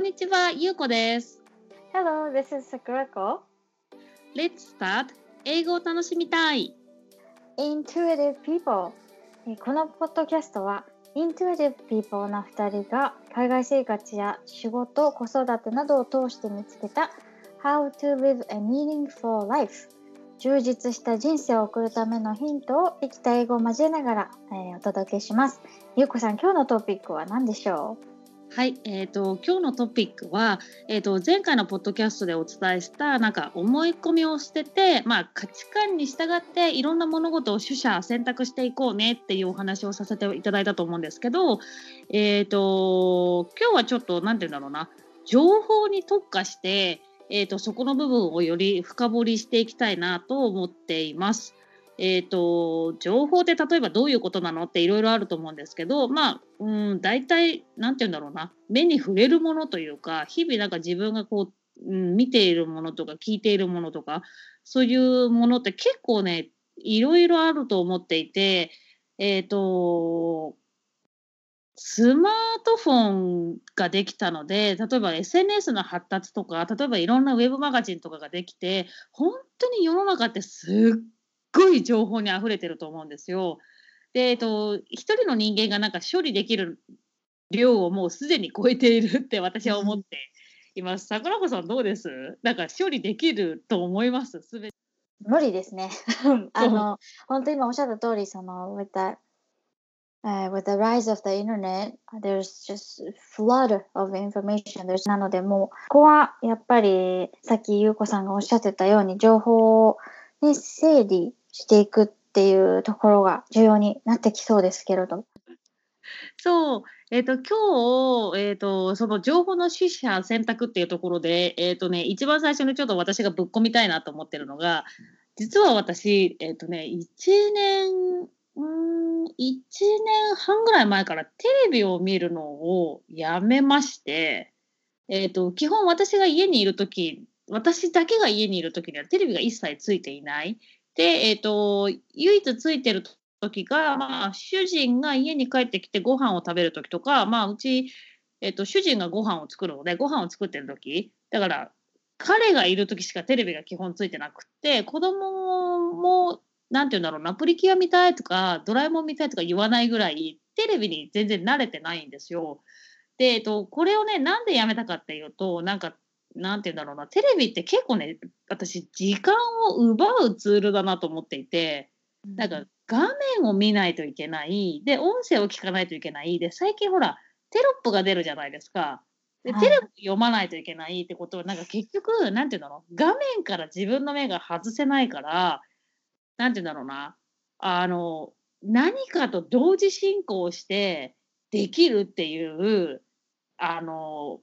んにちは、ゆうこです。Hello, this is Sakurako. Let's start! 英語を楽しみたい。Intuitive People えーこのポッドキャストは Intuitive People な2人が海外生活や仕事、子育てなどを通して見つけた How to live a meaningful life 充実した人生を送るためのヒントを生きた英語を交えながら、えーお届けします。ゆうこさん、今日のトピックは何でしょはい、えっ、と、今日のトピックは、えっ、と、前回のポッドキャストでお伝えした、なんか思い込みを捨てて、まあ、価値観に従って、いろんな物事を取捨選択していこうねっていうお話をさせていただいたと思うんですけど、えっ、と、今日はちょっと、なんて言うんだろうな、情報に特化して、えっ、と、そこの部分をより深掘りしていきたいなと思っています。えっ、と、情報って例えばどういうことなのっていろいろあると思うんですけど、まあ、うん、大体、なんて言うんだろうな、目に触れるものというか、日々なんか自分がこう、うん、見ているものとか聞いているものとか、そういうものって結構ね、いろいろあると思っていて、えっ、と、スマートフォンができたので、例えば SNS の発達とか、例えばいろんなウェブマガジンとかができて、本当に世の中ってすっごい情報に溢れてると思うんですよ。で、えっと、一人の人間がなんか処理できる量をもうすでに超えているって私は思っています。桜子さんどうです？なんか処理できると思います？すべ無理ですね。あの、本当に今おっしゃった通り、その、with the, uh, with the rise of the internet, there's just flood of information. There's なので、もう、ここはやっぱり、さっきゆうこさんがおっしゃってたように、情報を、ね、整理していくっていうところが重要になってきそうですけれど。そう、えっ、と、今日、えっ、と、その情報の取捨選択っていうところで、えっ、とね、一番最初にちょっと私がぶっ込みたいなと思ってるのが、実は私、えっ、とね、1年、うん、1年半ぐらい前からテレビを見るのをやめまして、えっ、と、基本私が家にいるとき、私だけが家にいるときにはテレビが一切ついていない。で、えっ、と、唯一ついてる時が、まあ、主人が家に帰ってきてご飯を食べる時とか、まあ、うち、えっと、主人がご飯を作るので、ご飯を作ってる時だから、彼がいる時しかテレビが基本ついてなくて、子供も、なんて言うんだろうな、プリキュア見たいとか、ドラえもん見たいとか言わないぐらい、テレビに全然慣れてないんですよ。で、えっと、これをね、なんでやめたかっていうと、なんか、なんて言うんだろうな、テレビって結構ね、私、時間を奪うツールだなと思っていて、なんか画面を見ないといけない。で、音声を聞かないといけない。で、最近ほら、テロップが出るじゃないですか。で、はいテロップ読まないといけないってことは、なんか結局、なんていうんだろう。画面から自分の目が外せないから、なんていうんだろうな。あの、何かと同時進行してできるっていう、あの、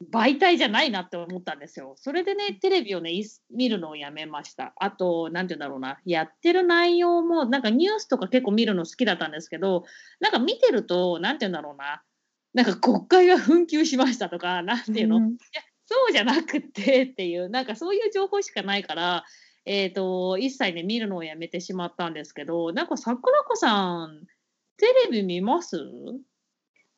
媒体じゃないなって思ったんですよ。それでね、テレビをね、い見るのをやめました。あと、なんて言うんだろうな、やってる内容も、なんかニュースとか結構見るの好きだったんですけど、なんか見てると、なんて言うんだろうな、なんか国会が紛糾しましたとか、なんていうの、うん。そうじゃなくてっていう、なんかそういう情報しかないから、えっ、と、一切ね、見るのをやめてしまったんですけど、なんか桜子さん、テレビ見ます？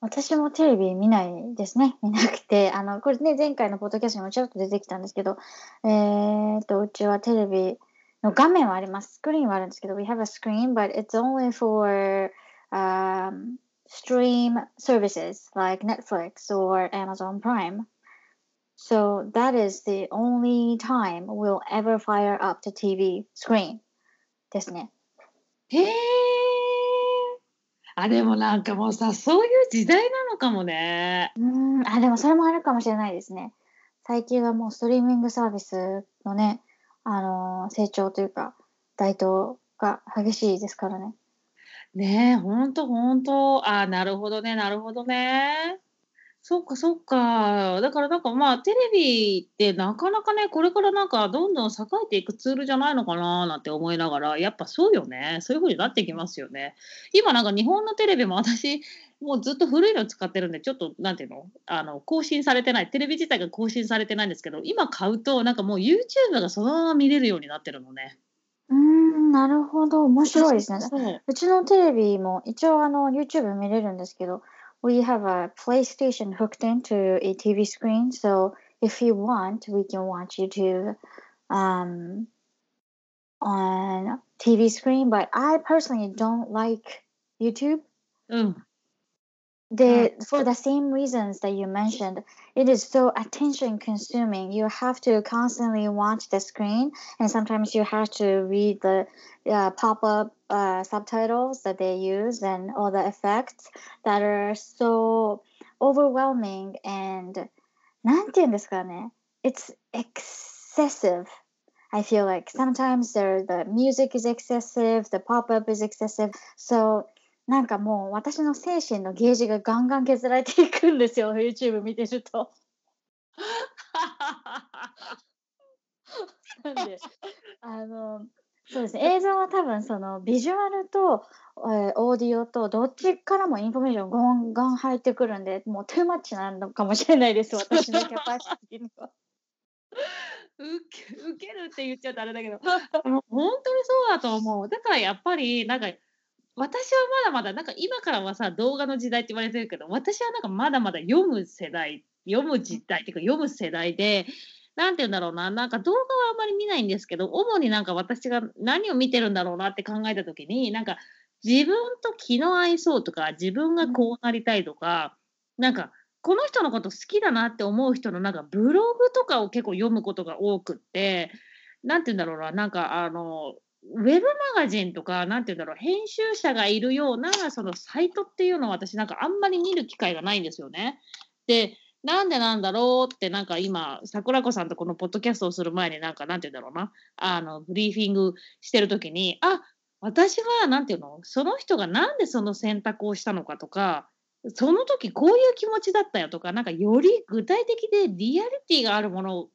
私もテレビ見ないですね。見なくて。あの、これね、前回のポッドキャストにもちょっと出てきたんですけど、えーと、うちはテレビの画面はあります。スクリーンはあるんですけど、we have a screen, but it's only for um, stream services like Netflix or Amazon Prime. So that is the only time we'll ever fire up the TV screen ですね。へえ。あ、でもなんかもうさ、そういう時代なのかもね。うーん、あ、でもそれもあるかもしれないですね。最近はもうストリーミングサービスのね、あのー成長というか、台頭が激しいですからね。ねえ、ほんとほんと。あ、なるほどね、なるほどね。そっかそっか。だからなんかまあテレビってなかなかね、これからなんかどんどん栄えていくツールじゃないのかななんて思いながら、やっぱそうよね。そういう風になってきますよね。今なんか日本のテレビも私、もうずっと古いの使ってるんで、ちょっとなんていうの？あの、更新されてない。テレビ自体が更新されてないんですけど、今買うとなんかもう YouTube がそのまま見れるようになってるのね。うーん、なるほど。面白いですね。うちのテレビも一応あの YouTube 見れるんですけど、we have a PlayStation hooked into a TV screen. So if you want, we can watch YouTube um, on TV screen. But I personally don't like YouTube. うん。The for the same reasons that you mentioned, it is so attention consuming. You have to constantly watch the screen, and sometimes you have to read the uh, pop up uh, subtitles that they use and all the effects that are so overwhelming and なんて言うんですかね It's excessive. I feel like sometimes there the music is excessive, the pop up is excessive. So なんかもう私の精神のゲージがガンガン削られていくんですよ。YouTube 見てると。なんであのそうですね。映像は多分そのビジュアルと、えーオーディオとどっちからもインフォメーションガンガン入ってくるんでもう too much なのかもしれないです。私のキャパシティには。ウケウケるって言っちゃうとあれだけど。本当にそうだと思う。だからやっぱりなんか私はまだまだなんか今からはさ動画の時代って言われてるけど私はなんかまだまだ読む世代読む時代っていうか読む世代でなんて言うんだろうななんか動画はあんまり見ないんですけど主になんか私が何を見てるんだろうなって考えた時になんか自分と気の合いそうとか自分がこうなりたいとか、なんかこの人のこと好きだなって思う人のなんかブログとかを結構読むことが多くってなんて言うんだろうななんかあのウェブマガジンとかなんて言うんだろう編集者がいるようなそのサイトっていうのを私なんかあんまり見る機会がないんですよね。でなんでなんだろうってなんか今桜子さんとこのポッドキャストをする前になんかなんて言うんだろうなあのブリーフィングしてる時にあ私はなんていうの？その人がなんでその選択をしたのかとかその時こういう気持ちだったよとかなんかより具体的でリアリティがあるもの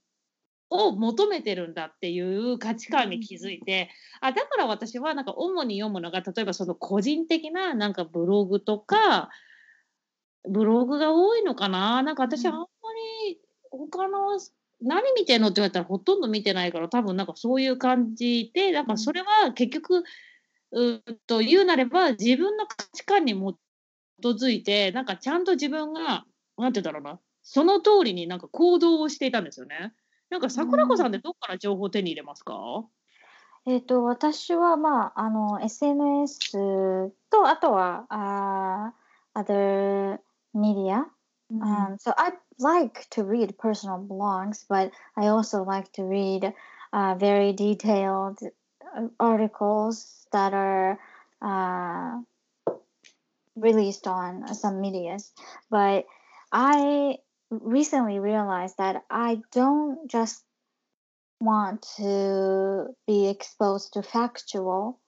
を求めてるんだっていう価値観に気づいて、あだから私はなんか主に読むのが例えばその個人的ななんかブログとかブログが多いのかな？なんか私うん。あんまり他の何見てんのって言われたらほとんど見てないから多分なんかそういう感じでなんかそれは結局うーんと言うなれば自分の価値観に基づいてなんかちゃんと自分がなんて言うんだろうなその通りになんか行動をしていたんですよね。なんか桜子さんってどっから情報を手に入れますか、えっと、私は、まあ、あの、SNS と、あとは、あー other media. Um, so I like to read personal blogs, but I also like to read uh, very detailed uh, articles that are uh, released on some medias. But I recently realized that I don't just want to be exposed to factual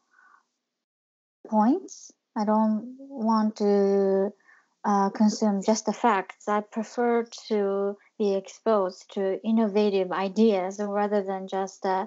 points. I don't want to uh, consume just the facts. I prefer to be exposed to innovative ideas rather than just uh,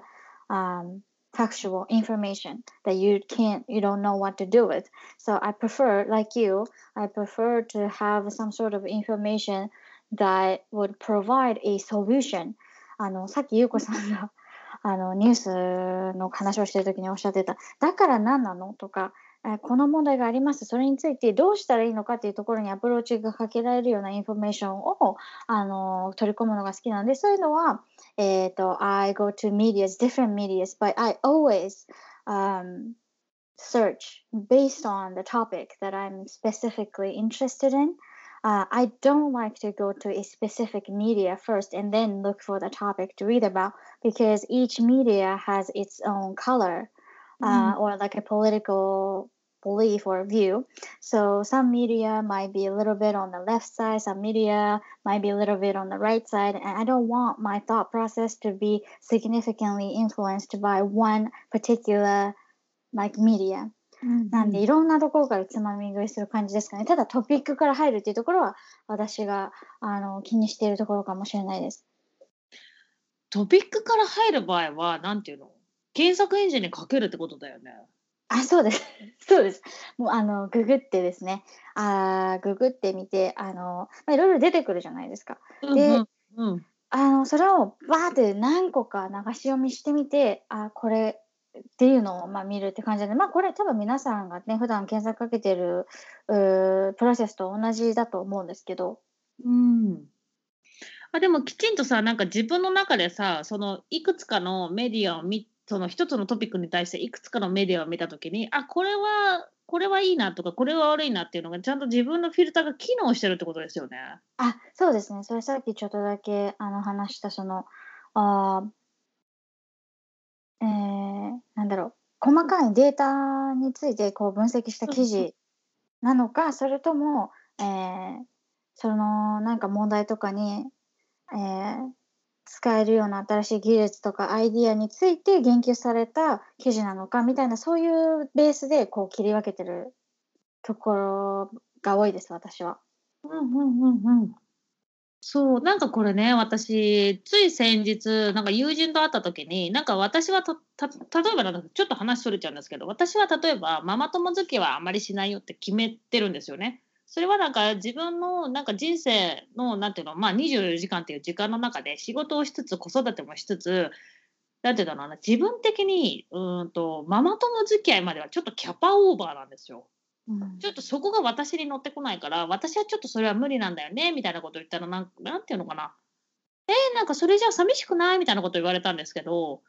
um, factual information that you can't, you don't know what to do with. So I prefer, like you, I prefer to have some sort of information that would provide a solution. あのさっき優子さんが あのニュースの話をしてる時におっしゃってただから何なの？とかえこの問題がありますそれについてどうしたらいいのかっていうところにアプローチがかけられるようなインフォメーションをあの取り込むのが好きなのでそういうのは、えー、と I go to medias different medias but I always um, search based on the topic that I'm specifically interested in. Uh, I don't like to go to a specific media first and then look for the topic to read about because each media has its own color uh, or like a political belief or view. So some media might be a little bit on the left side, some media might be a little bit on the right side, and I don't want my thought process to be significantly influenced by one particular like media. なんでいろんなところからつまみ食いする感じですかね。ただトピックから入るっていうところは私があの気にしているところかもしれないです。トピックから入る場合はなんていうの？検索エンジンにかけるってことだよね。あ、そうです。そうです。もうあのググってですね、あーググってみてあのまあいろいろ出てくるじゃないですか。でうんうんうんあのそれをバーって何個か流し読みしてみて、あこれっていうのをまあ見るって感じで、まあ、これ多分皆さんがね普段検索かけてるうプロセスと同じだと思うんですけど。うんあでもきちんとさなんか自分の中でさそのいくつかのメディアを見その一つのトピックに対していくつかのメディアを見たときにあこれはこれはいいなとかこれは悪いなっていうのがちゃんと自分のフィルターが機能してるってことですよね。あそうですねそれさっきちょっとだけあの話したそのあえー、なんだろう細かいデータについてこう分析した記事なのかそれとも、えー、そのなんか問題とかに、えー、使えるような新しい技術とかアイディアについて言及された記事なのかみたいなそういうベースでこう切り分けてるところが多いです私は。うんうんうんうん。そう、なんかこれね、私、つい先日、なんか友人と会った時に、なんか私はた、た、例えばなんかちょっと話それちゃうんですけど、私は例えばママ友付きはあまりしないよって決めてるんですよね。それはなんか自分のなんか人生の、なんていうの、まあ24時間っていう時間の中で仕事をしつつ、子育てもしつつ、なんていうんだろうな、自分的に、うんと、ママ友付き合いまではちょっとキャパオーバーなんですよ。うんちょっとそこが私に乗ってこないから、私はちょっとそれは無理なんだよね、みたいなこと言ったら、なんなんていうのかな。えーなんかそれじゃあ寂しくない？みたいなこと言われたんですけど、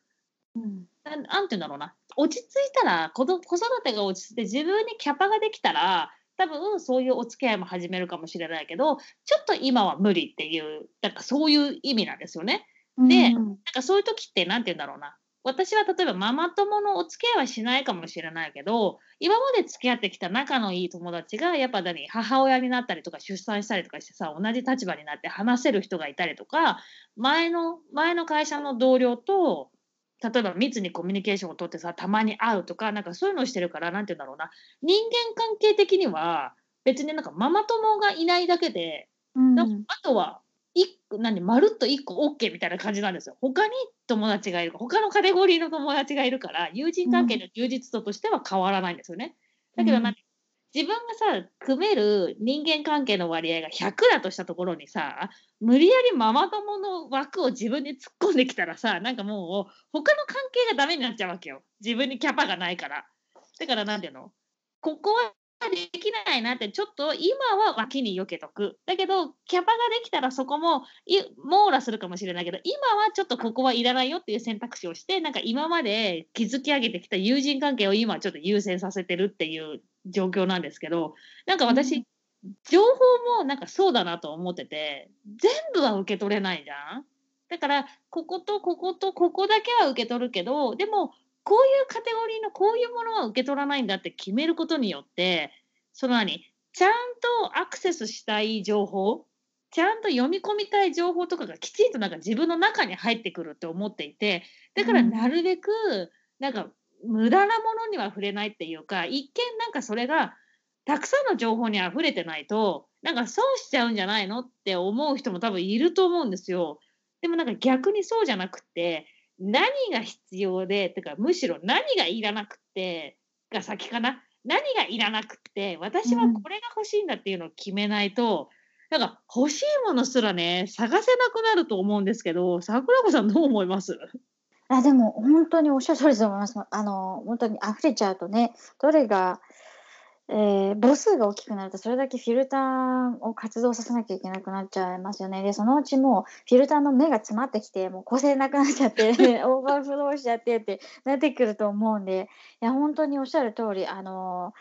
うんなんなんていうんだろうな。落ち着いたら、子ど子育てが落ち着いて自分にキャパができたら、多分そういうお付き合いも始めるかもしれないけど、ちょっと今は無理っていう、なんかそういう意味なんですよね。でうんなんかそういう時って、なんて言うんだろうな。私は例えばママ友のお付き合いはしないかもしれないけど、今まで付き合ってきた仲のいい友達が、やっぱ何、母親になったりとか出産したりとかしてさ、同じ立場になって話せる人がいたりとか、前の、前の会社の同僚と、例えば密にコミュニケーションを取ってさ、たまに会うとか、なんかそういうのをしてるから、なんて言うんだろうな。人間関係的には、別になんかママ友がいないだけで、うんあとは、一個、何、まるっと一個 OK みたいな感じなんですよ。他に友達がいる、他のカテゴリーの友達がいるから、友人関係の充実度としては変わらないんですよね。だけど、うんなん自分がさ、組める人間関係の割合が100だとしたところにさ、無理やりママ友の枠を自分に突っ込んできたらさ、なんかもう、他の関係がダメになっちゃうわけよ。自分にキャパがないから。だから、なんていうの？ここはできないなって、ちょっと今は脇に避けとく。だけど、キャパができたらそこもい網羅するかもしれないけど、今はちょっとここはいらないよっていう選択肢をして、なんか今まで築き上げてきた友人関係を今はちょっと優先させてるっていう状況なんですけど、なんか私、情報もなんかそうだなと思ってて、全部は受け取れないじゃん。だから、こことこことここだけは受け取るけど、でも、こういうカテゴリーのこういうものは受け取らないんだって決めることによって、その何ちゃんとアクセスしたい情報、ちゃんと読み込みたい情報とかがきちんとなんか自分の中に入ってくるって思っていて、だからうんなるべく、なんか無駄なものには触れないっていうか、一見なんかそれがたくさんの情報に溢れてないと、なんか損しちゃうんじゃないのって思う人も多分いると思うんですよ。でもなんか逆にそうじゃなくて、何が必要で、てかむしろ何がいらなくてが先かな。何がいらなくて、私はこれが欲しいんだっていうのを決めないと、なんか欲しいものすらね、探せなくなると思うんですけど、桜子さんどう思います？あでも本当におっしゃる通りだと思います。あの本当に溢れちゃうとね、どれが、えー母数が大きくなるとそれだけフィルターを活動させなきゃいけなくなっちゃいますよね。で、そのうちもうフィルターの目が詰まってきて、もう個性なくなっちゃって、overflow しちゃってってなってくると思うんで、いや本当におっしゃる通り、あの、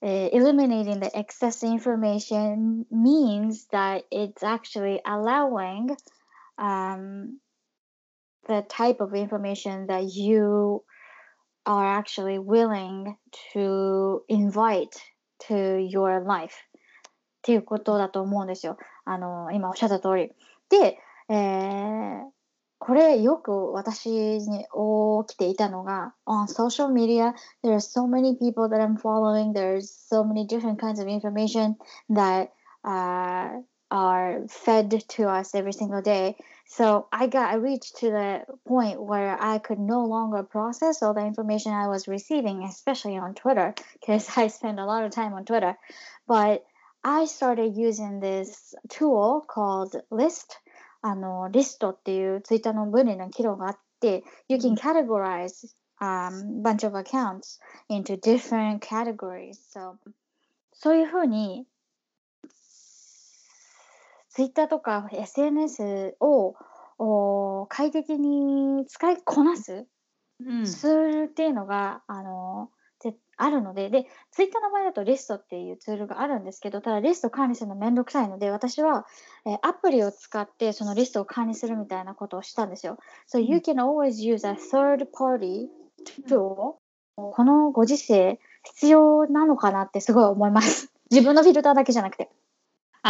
えー eliminating the excess information means that it's actually allowing um, the type of information that you are actually willing to invite to your life っていうことだと思うんですよ。あの、今おっしゃった通り。で、えーこれよく私に起きていたのが、on social media, there are so many people that I'm following, there's so many different kinds of information that uh, are fed to us every single day. So I got I reached to the point where I could no longer process all the information I was receiving, especially on Twitter, because I spend a lot of time on Twitter. But I started using this tool called List. あのリストっていうツイッターの分類の機能があって、You can categorize um, bunch of accounts into different categories. So そういうふうに Twitter とか SNS をお快適に使いこなすうん。ツールっていうのが、あのぜあるので、で、ツイッターの場合だとリストっていうツールがあるんですけど、ただリスト管理するのめんどくさいので、私は、えーアプリを使ってそのリストを管理するみたいなことをしたんですよ。So you can always use a third party tool. このご時世必要なのかなってすごい思います。自分のフィルターだけじゃなくて。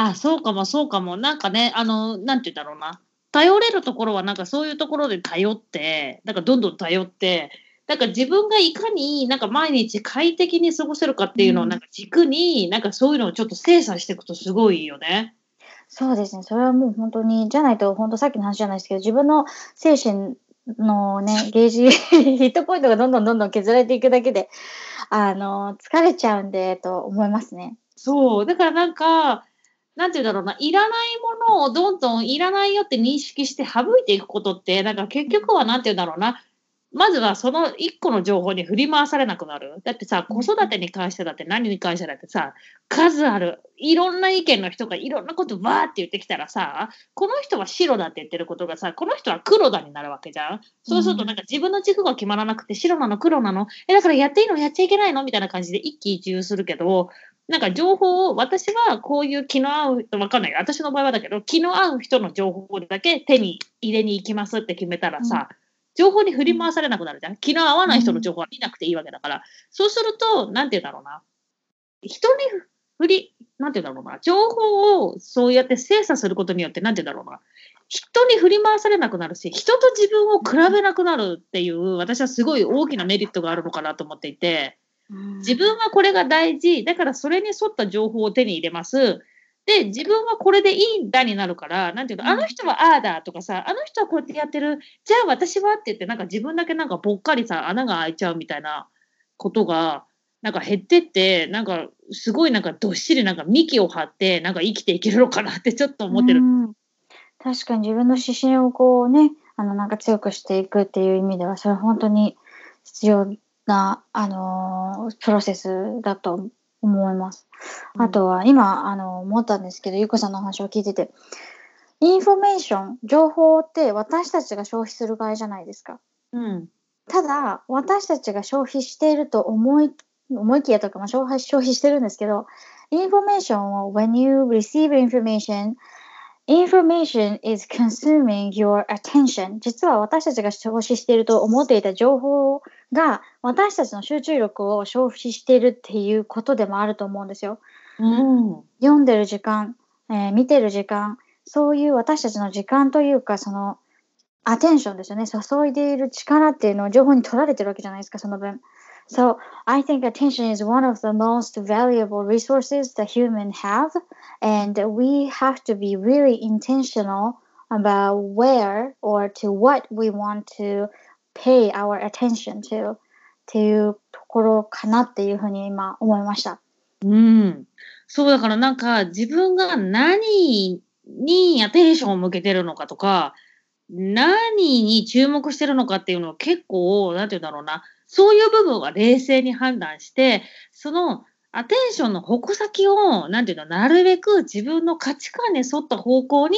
あ、そうかも、そうかも。なんかね、あの、なんて言うんだろうな。頼れるところは、なんかそういうところで頼って、なんかどんどん頼って、なんか自分がいかになんか毎日快適に過ごせるかっていうのをうんなんか軸に、なんかそういうのをちょっと精査していくとすごいよね。そうですね。それはもう本当に、じゃないと、本当さっきの話じゃないですけど、自分の精神のね、ゲージ、ヒットポイントがどんどんどんどん削られていくだけで、あの、疲れちゃうんで、と思いますね。そう。だからなんか、なんて言うんだろうな、いらないものをどんどんいらないよって認識して省いていくことって、なんか結局はなんて言うんだろうな、まずはその一個の情報に振り回されなくなる。だってさ、子育てに関してだって何に関してだってさ、数ある、いろんな意見の人がいろんなことわーって言ってきたらさ、この人は白だって言ってることがさ、この人は黒だになるわけじゃん。そうするとなんか自分の軸が決まらなくて白なの黒なのえ、だからやっていいのやっちゃいけないのみたいな感じで一喜一憂するけど、なんか情報を、私はこういう気の合う、わかんない。私の場合はだけど、気の合う人の情報だけ手に入れに行きますって決めたらさ、情報に振り回されなくなるじゃん。気の合わない人の情報は見なくていいわけだから。そうすると、なんて言うんだろうな。人に振り、なんて言うんだろうな。情報をそうやって精査することによって、なんて言うんだろうな。人に振り回されなくなるし、人と自分を比べなくなるっていう、私はすごい大きなメリットがあるのかなと思っていて。自分はこれが大事。だからそれに沿った情報を手に入れます。で、自分はこれでいいんだになるから、なんていうの、あの人はああだとかさ、あの人はこうやってやってる。じゃあ私はって言って、なんか自分だけなんかぽっかりさ、穴が開いちゃうみたいなことが、なんか減ってって、なんかすごいなんかどっしりなんか幹を張って、なんか生きていけるのかなって ちょっと思ってる。うん確かに自分の指針をこうね、あの、なんか強くしていくっていう意味では、それは本当に必要な、あのープロセスだと思います。あとは今、あの、思ったんですけど、ゆうこさんのお話を聞いてて、information、情報って私たちが消費する場合じゃないですか。うん。ただ、私たちが消費していると思い、思いきやとか、まあ、消費消費してるんですけど、インフォメーションを、when you receive information, information is consuming your attention. 実は私たちが消費していると思っていた情報が私たちの集中力を消費しているっていうことでもあると思うんですよ。うん。読んでる時間、えー見てる時間、そういう私たちの時間というか、その、アテンションですよね。注いでいる力っていうのは情報に取られてるわけじゃないですか、その分。So, I think attention is one of the most valuable resources that humans have, and we have to be really intentional about where or to what we want to pay our attention to っていうところかなっていうふうに今思いました。うん。そうだからなんか自分が何にアテンションを向けてるのかとか、何に注目してるのかっていうのを結構、なんて言うんだろうな、 そういう部分は冷静に判断して、そのアテンションの矛先を、なんていうの、なるべく自分の価値観に沿った方向に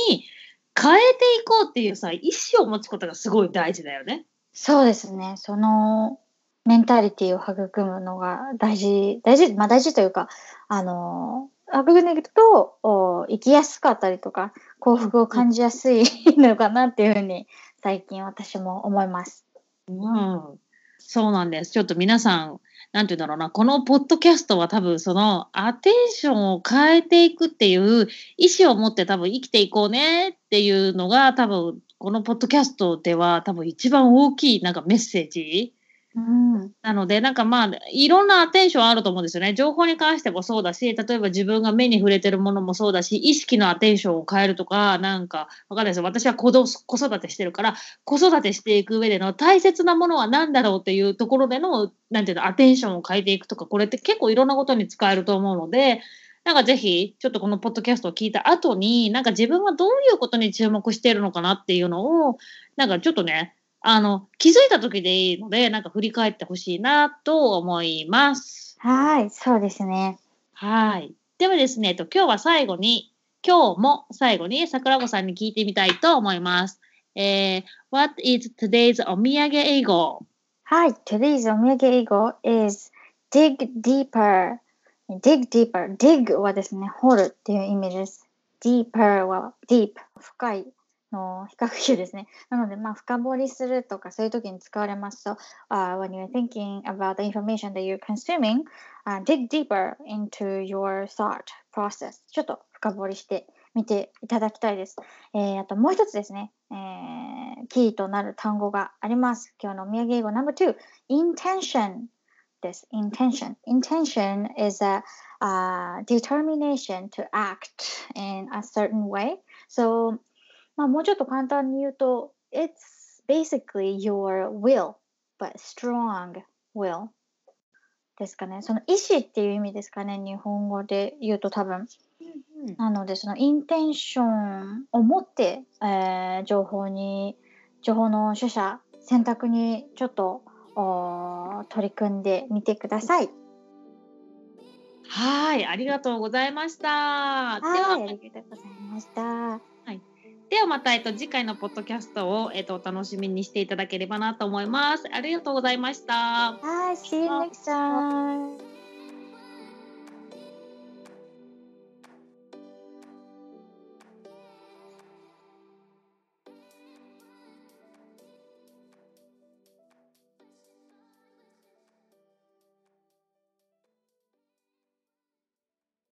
変えていこうっていうさ、意思を持つことがすごい大事だよね。そうですね。そのメンタリティを育むのが大事、大事、まあ大事というか、あの、育んでいくとお生きやすかったりとか、幸福を感じやすいのかなっていうふうに最近私も思います。うん。そうなんです。ちょっと皆さん、なんて言うんだろうな、このポッドキャストは多分そのアテンションを変えていくっていう意思を持って多分生きていこうねっていうのが多分このポッドキャストでは多分一番大きいなんかメッセージうん。なので、なんかまあ、いろんなテンションあると思うんですよね。情報に関してもそうだし、例えば自分が目に触れてるものもそうだし、意識のアテンションを変えるとか、なんか、わかんないですよ。私は子ど子育てしてるから、子育てしていく上での大切なものは何だろうっていうところでの、なんていうの、アテンションを変えていくとか、これって結構いろんなことに使えると思うので、なんかぜひ、ちょっとこのポッドキャストを聞いた後に、なんか自分はどういうことに注目しているのかなっていうのを、なんかちょっとね、あの、気づいた時でいいので、なんか振り返ってほしいなと思います。はい、そうですね。はい。ではですね、えっと、今日は最後に、今日も最後に桜子さんに聞いてみたいと思います。えー、What is today's お土産英語はい、today's お土産英語 is dig deeper. dig deeper. dig はですね、掘るっていう意味です。deeper は deep、深いの比較級ですね。なので、まあ、深掘りするとかそういう時に使われますと、uh, when you're thinking about the information that you're consuming, uh, dig deeper into your thought process. ちょっと深掘りしてみていただきたいです。えー、あともう一つですね、えー、キーとなる単語があります。今日のお土産英語 No.2 intention です。intention. intention is a uh, determination to act in a certain way. So, まあ、もうちょっと簡単に言うと、it's basically your will, but strong will ですかね。その意思っていう意味ですかね。日本語で言うと多分。なので、そのインテンションを持って、えー情報に、情報の取捨、選択にちょっとおー取り組んでみてください。はい、ありがとうございました。はい、ではありがとうございました。ではまた、えっと、次回のポッドキャストを、えっと、お楽しみにしていただければなと思います。ありがとうございました。はい、see you next time!